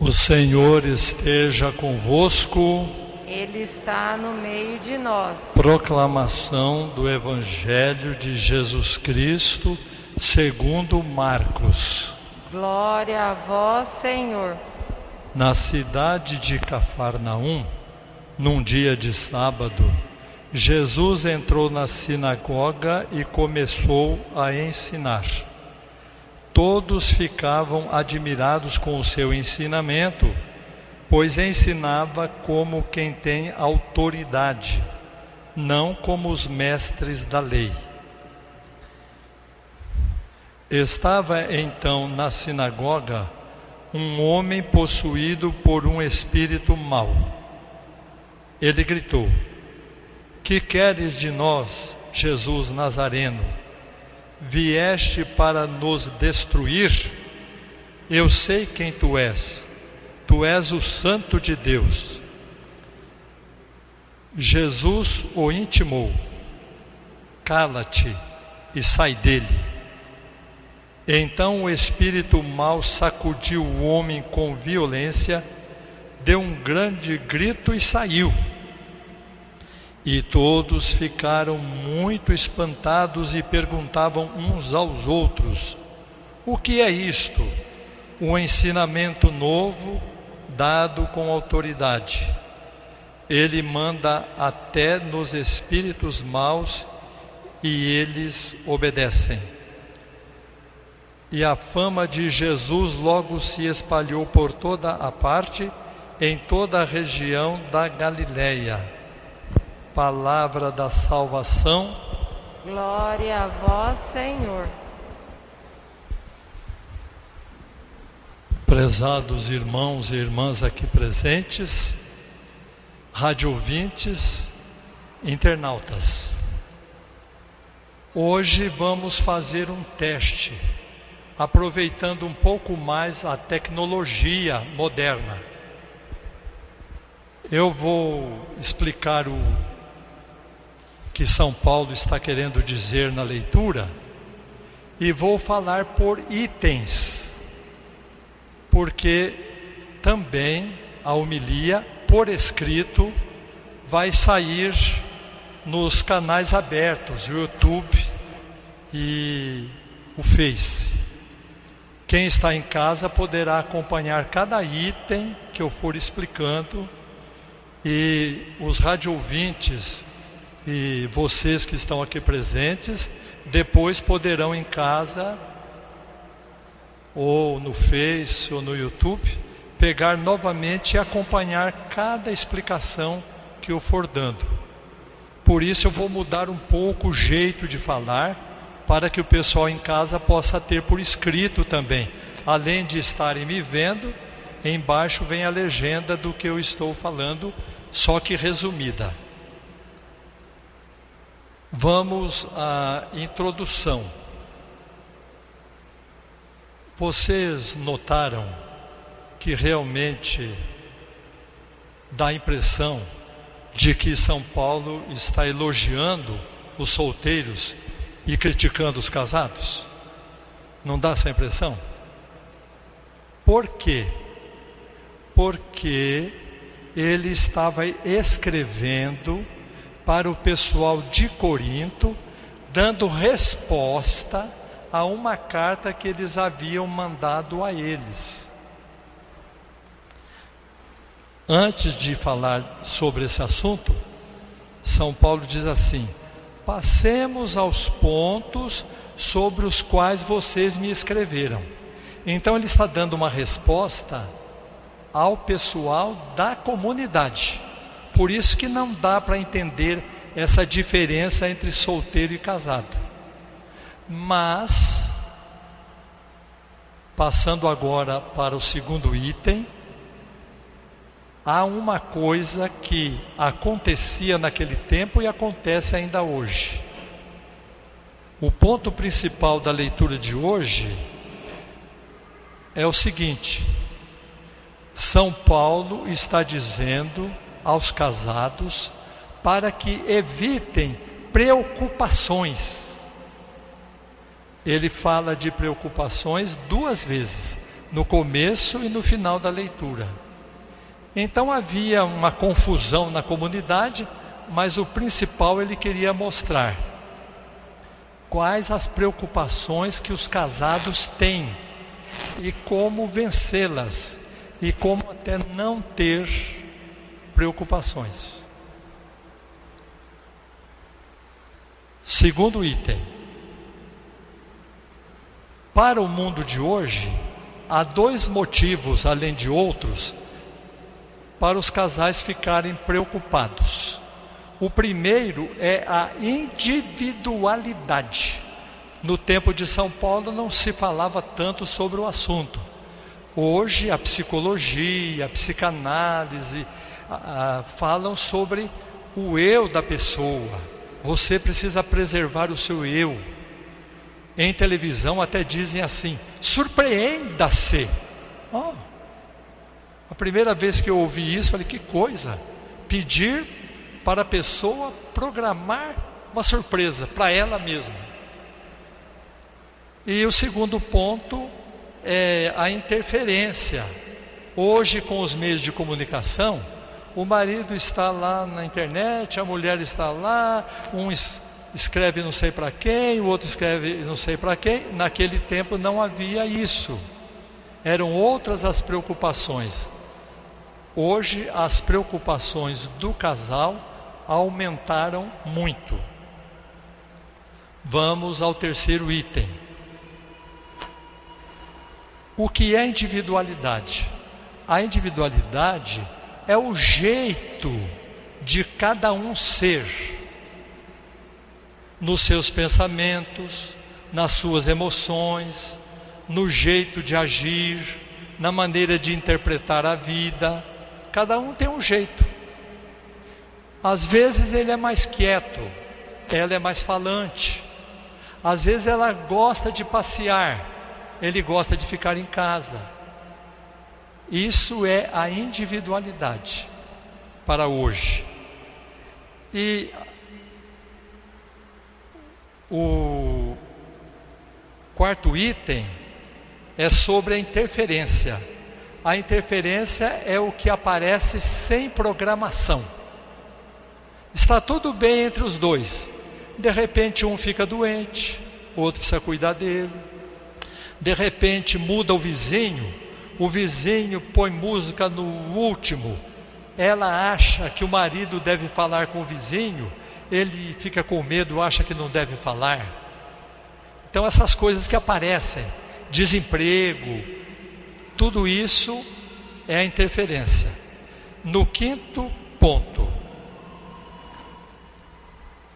O Senhor esteja convosco. Ele está no meio de nós. Proclamação do Evangelho de Jesus Cristo, segundo Marcos. Glória a vós, Senhor. Na cidade de Cafarnaum, num dia de sábado, Jesus entrou na sinagoga e começou a ensinar. Todos ficavam admirados com o seu ensinamento, pois ensinava como quem tem autoridade, não como os mestres da lei. Estava então na sinagoga um homem possuído por um espírito mau. Ele gritou: Que queres de nós, Jesus Nazareno? Vieste para nos destruir, eu sei quem tu és, tu és o Santo de Deus. Jesus o intimou: cala-te e sai dele. Então o espírito mau sacudiu o homem com violência, deu um grande grito e saiu. E todos ficaram muito espantados e perguntavam uns aos outros: O que é isto? Um ensinamento novo dado com autoridade. Ele manda até nos espíritos maus e eles obedecem. E a fama de Jesus logo se espalhou por toda a parte, em toda a região da Galileia palavra da salvação. Glória a vós, Senhor. Prezados irmãos e irmãs aqui presentes, rádio ouvintes, internautas. Hoje vamos fazer um teste, aproveitando um pouco mais a tecnologia moderna. Eu vou explicar o que São Paulo está querendo dizer na leitura e vou falar por itens, porque também a homilia por escrito vai sair nos canais abertos, o YouTube e o Face. Quem está em casa poderá acompanhar cada item que eu for explicando e os rádio ouvintes e vocês que estão aqui presentes, depois poderão em casa, ou no Face, ou no YouTube, pegar novamente e acompanhar cada explicação que eu for dando. Por isso eu vou mudar um pouco o jeito de falar, para que o pessoal em casa possa ter por escrito também. Além de estarem me vendo, embaixo vem a legenda do que eu estou falando, só que resumida. Vamos à introdução. Vocês notaram que realmente dá a impressão de que São Paulo está elogiando os solteiros e criticando os casados? Não dá essa impressão? Por quê? Porque ele estava escrevendo para o pessoal de Corinto, dando resposta a uma carta que eles haviam mandado a eles. Antes de falar sobre esse assunto, São Paulo diz assim: passemos aos pontos sobre os quais vocês me escreveram. Então ele está dando uma resposta ao pessoal da comunidade. Por isso que não dá para entender essa diferença entre solteiro e casado. Mas, passando agora para o segundo item, há uma coisa que acontecia naquele tempo e acontece ainda hoje. O ponto principal da leitura de hoje é o seguinte: São Paulo está dizendo aos casados para que evitem preocupações. Ele fala de preocupações duas vezes. no começo e no final da leitura. Então havia uma confusão na comunidade, mas o principal ele queria mostrar quais as preocupações que os casados têm e como vencê-las e como até não ter preocupações. Segundo item, para o mundo de hoje, há dois motivos, além de outros, para os casais ficarem preocupados. O primeiro é a individualidade. No tempo de São Paulo não se falava tanto sobre o assunto. Hoje a psicologia, a psicanálise falam sobre o eu da pessoa. Você precisa preservar o seu eu. Em televisão até dizem assim: surpreenda-se. Oh, a primeira vez que eu ouvi isso, falei: que coisa! Pedir para a pessoa programar uma surpresa para ela mesma. E o segundo ponto é a interferência. Hoje, com os meios de comunicação, o marido está lá na internet, a mulher está lá, um escreve não sei para quem, o outro escreve não sei para quem. Naquele tempo não havia isso. Eram outras as preocupações. Hoje as preocupações do casal aumentaram muito. Vamos ao terceiro item. O que é individualidade? A individualidade é o jeito de cada um ser nos seus pensamentos, nas suas emoções, no jeito de agir, na maneira de interpretar a vida. Cada um tem um jeito. Às vezes ele é mais quieto, ela é mais falante. Às vezes ela gosta de passear, ele gosta de ficar em casa. Isso é a individualidade para hoje. E o quarto item é sobre a interferência. A interferência é o que aparece sem programação. Está tudo bem entre os dois. De repente, um fica doente, o outro precisa cuidar dele. De repente, muda o vizinho, o vizinho põe música no último. Ela acha que o marido deve falar com o vizinho, ele fica com medo, acha que não deve falar. Então, essas coisas que aparecem, desemprego, tudo isso é a interferência. No quinto ponto,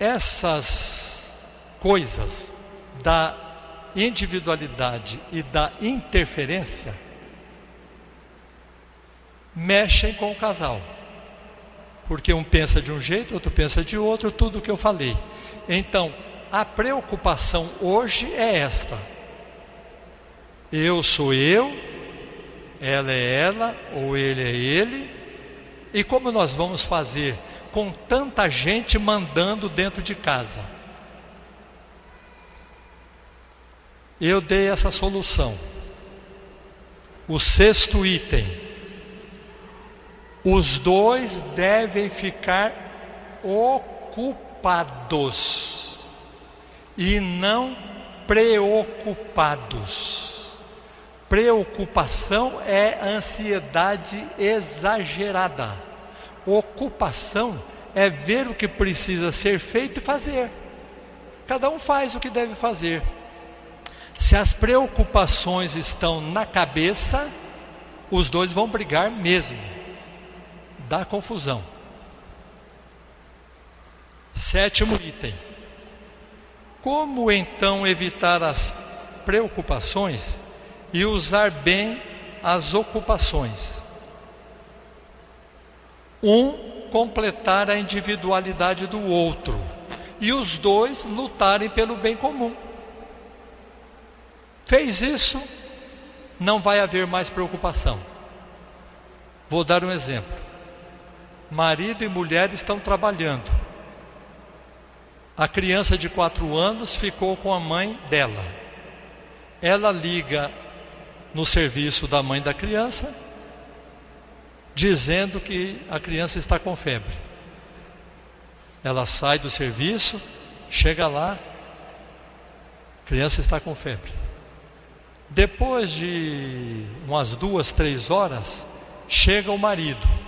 essas coisas da individualidade e da interferência mexem com o casal. Porque um pensa de um jeito, outro pensa de outro, tudo que eu falei. Então, a preocupação hoje é esta: eu sou eu, ela é ela ou ele é ele. E como nós vamos fazer com tanta gente mandando dentro de casa? Eu dei essa solução. O sexto item. Os dois devem ficar ocupados e não preocupados. Preocupação é ansiedade exagerada. Ocupação é ver o que precisa ser feito e fazer. Cada um faz o que deve fazer. Se as preocupações estão na cabeça, os dois vão brigar mesmo. Dá confusão. Sétimo item. Como então evitar as preocupações e usar bem as ocupações. Um completar a individualidade do outro e os dois lutarem pelo bem comum. Fez isso, não vai haver mais preocupação. Vou dar um exemplo. Marido e mulher estão trabalhando. A criança de quatro anos ficou com a mãe dela. Ela liga no serviço da mãe da criança, dizendo que a criança está com febre. Ela sai do serviço, chega lá, a criança está com febre. Depois de umas duas, três horas, chega o marido.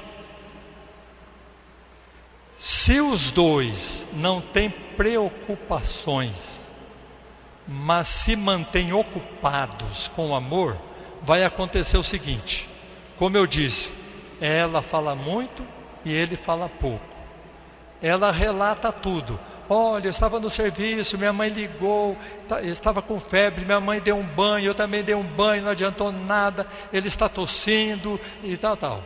Se os dois não têm preocupações, mas se mantêm ocupados com amor, vai acontecer o seguinte: como eu disse, ela fala muito e ele fala pouco. Ela relata tudo. Olha, eu estava no serviço, minha mãe ligou, tá, estava com febre, minha mãe deu um banho, eu também dei um banho, não adiantou nada, ele está tossindo e tal, tal.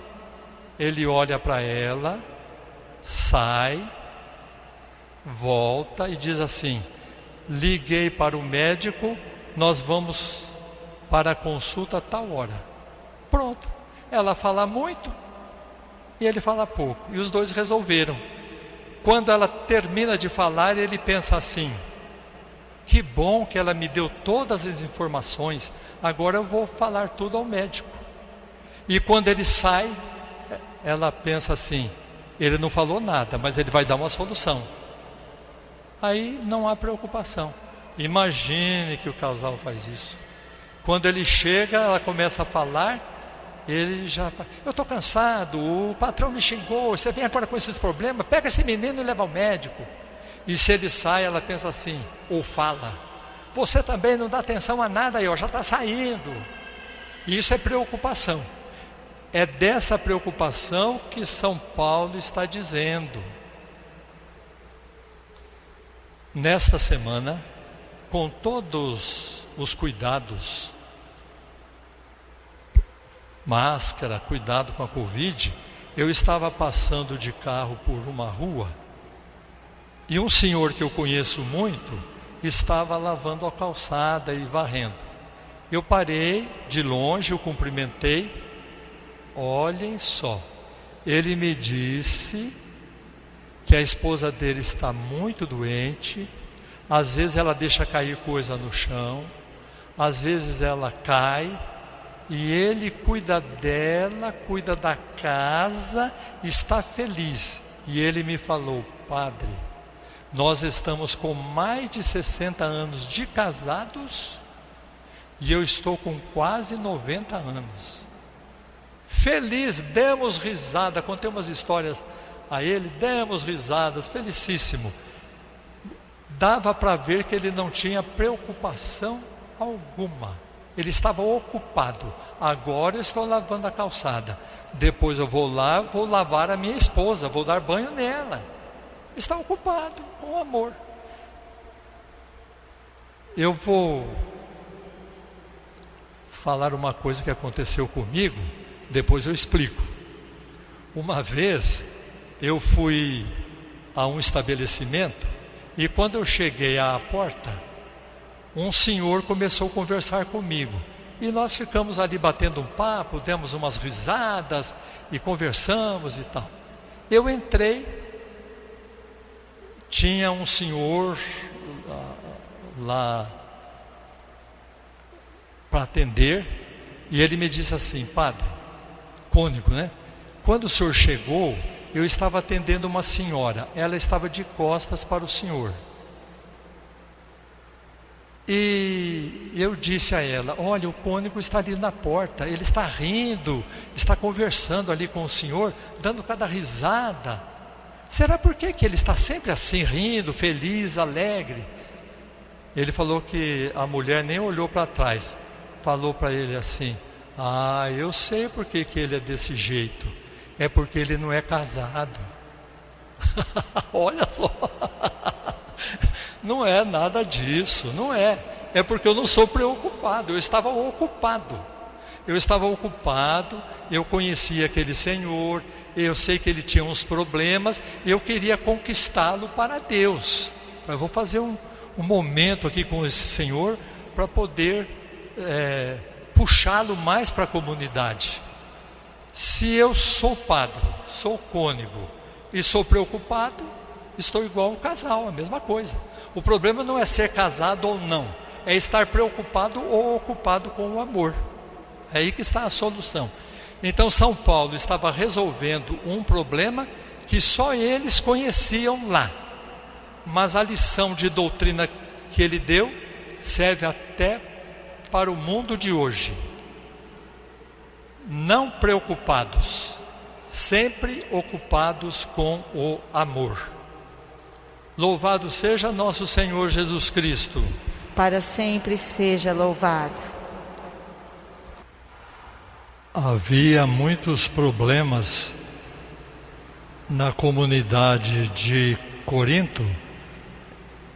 Ele olha para ela, sai, volta e diz assim: liguei para o médico, nós vamos para a consulta a tal hora. Pronto. Ela fala muito e ele fala pouco. E os dois resolveram. Quando ela termina de falar, ele pensa assim: que bom que ela me deu todas as informações, agora eu vou falar tudo ao médico. E quando ele sai, ela pensa assim: ele não falou nada, mas ele vai dar uma solução. Aí não há preocupação. Imagine que o casal faz isso. Quando ele chega, ela começa a falar ele já. Eu estou cansado, o patrão me xingou, você vem agora com esses problemas, pega esse menino e leva ao médico. E se ele sai, ela pensa assim, ou fala: Você também não dá atenção a nada ó, já está saindo. Isso é preocupação. É dessa preocupação que São Paulo está dizendo. Nesta semana, com todos os cuidados máscara, cuidado com a Covid, eu estava passando de carro por uma rua e um senhor que eu conheço muito estava lavando a calçada e varrendo. Eu parei de longe, o cumprimentei. Olhem só, ele me disse que a esposa dele está muito doente, às vezes ela deixa cair coisa no chão, às vezes ela cai, e ele cuida dela, cuida da casa, está feliz. E ele me falou, padre, nós estamos com mais de 60 anos de casados e eu estou com quase 90 anos. Feliz, demos risada, contei umas histórias a ele, demos risadas, felicíssimo. Dava para ver que ele não tinha preocupação alguma ele estava ocupado. Agora eu estou lavando a calçada. Depois eu vou lá, vou lavar a minha esposa, vou dar banho nela. Está ocupado com amor. Eu vou falar uma coisa que aconteceu comigo, depois eu explico. Uma vez eu fui a um estabelecimento e quando eu cheguei à porta, um senhor começou a conversar comigo. E nós ficamos ali batendo um papo, demos umas risadas e conversamos e tal. Eu entrei, tinha um senhor lá, lá para atender, e ele me disse assim, padre, cônigo, né? Quando o senhor chegou, eu estava atendendo uma senhora, ela estava de costas para o senhor. E eu disse a ela: Olha, o cônigo está ali na porta, ele está rindo, está conversando ali com o senhor, dando cada risada. Será por que, que ele está sempre assim, rindo, feliz, alegre? Ele falou que a mulher nem olhou para trás, falou para ele assim: Ah, eu sei por que, que ele é desse jeito, é porque ele não é casado. Olha só. Não é nada disso, não é. É porque eu não sou preocupado, eu estava ocupado. Eu estava ocupado, eu conhecia aquele senhor, eu sei que ele tinha uns problemas, eu queria conquistá-lo para Deus. Eu vou fazer um, um momento aqui com esse senhor para poder é, puxá-lo mais para a comunidade. Se eu sou padre, sou cônego e sou preocupado, estou igual um casal, a mesma coisa. O problema não é ser casado ou não, é estar preocupado ou ocupado com o amor. É aí que está a solução. Então, São Paulo estava resolvendo um problema que só eles conheciam lá. Mas a lição de doutrina que ele deu serve até para o mundo de hoje. Não preocupados, sempre ocupados com o amor. Louvado seja nosso Senhor Jesus Cristo. Para sempre seja louvado. Havia muitos problemas na comunidade de Corinto.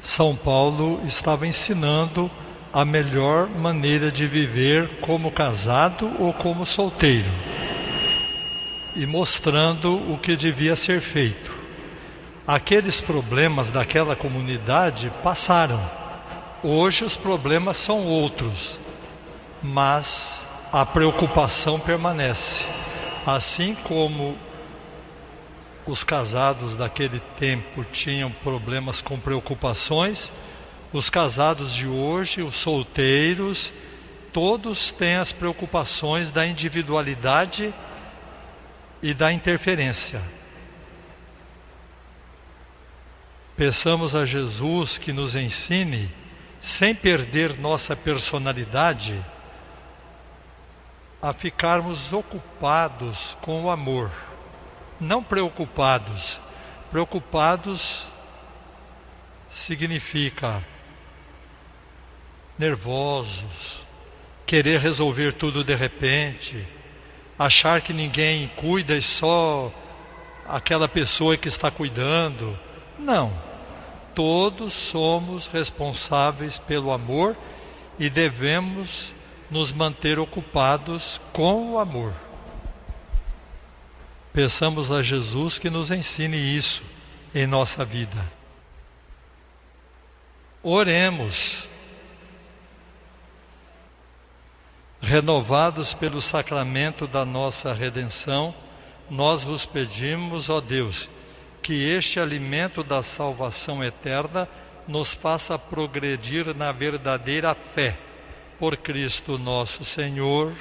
São Paulo estava ensinando a melhor maneira de viver como casado ou como solteiro e mostrando o que devia ser feito aqueles problemas daquela comunidade passaram. Hoje os problemas são outros, mas a preocupação permanece. Assim como os casados daquele tempo tinham problemas com preocupações, os casados de hoje, os solteiros, todos têm as preocupações da individualidade e da interferência. Peçamos a Jesus que nos ensine, sem perder nossa personalidade, a ficarmos ocupados com o amor, não preocupados. Preocupados significa nervosos, querer resolver tudo de repente, achar que ninguém cuida e só aquela pessoa que está cuidando não. Todos somos responsáveis pelo amor e devemos nos manter ocupados com o amor. Peçamos a Jesus que nos ensine isso em nossa vida. Oremos. Renovados pelo sacramento da nossa redenção, nós vos pedimos, ó Deus, que este alimento da salvação eterna nos faça progredir na verdadeira fé. Por Cristo nosso Senhor.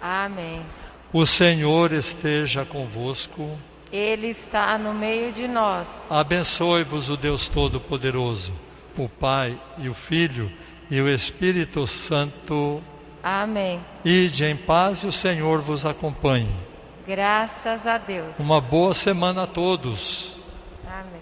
Amém. O Senhor esteja convosco. Ele está no meio de nós. Abençoe-vos o Deus Todo-Poderoso, o Pai e o Filho e o Espírito Santo. Amém. Ide em paz e o Senhor vos acompanhe. Graças a Deus. Uma boa semana a todos. Amém.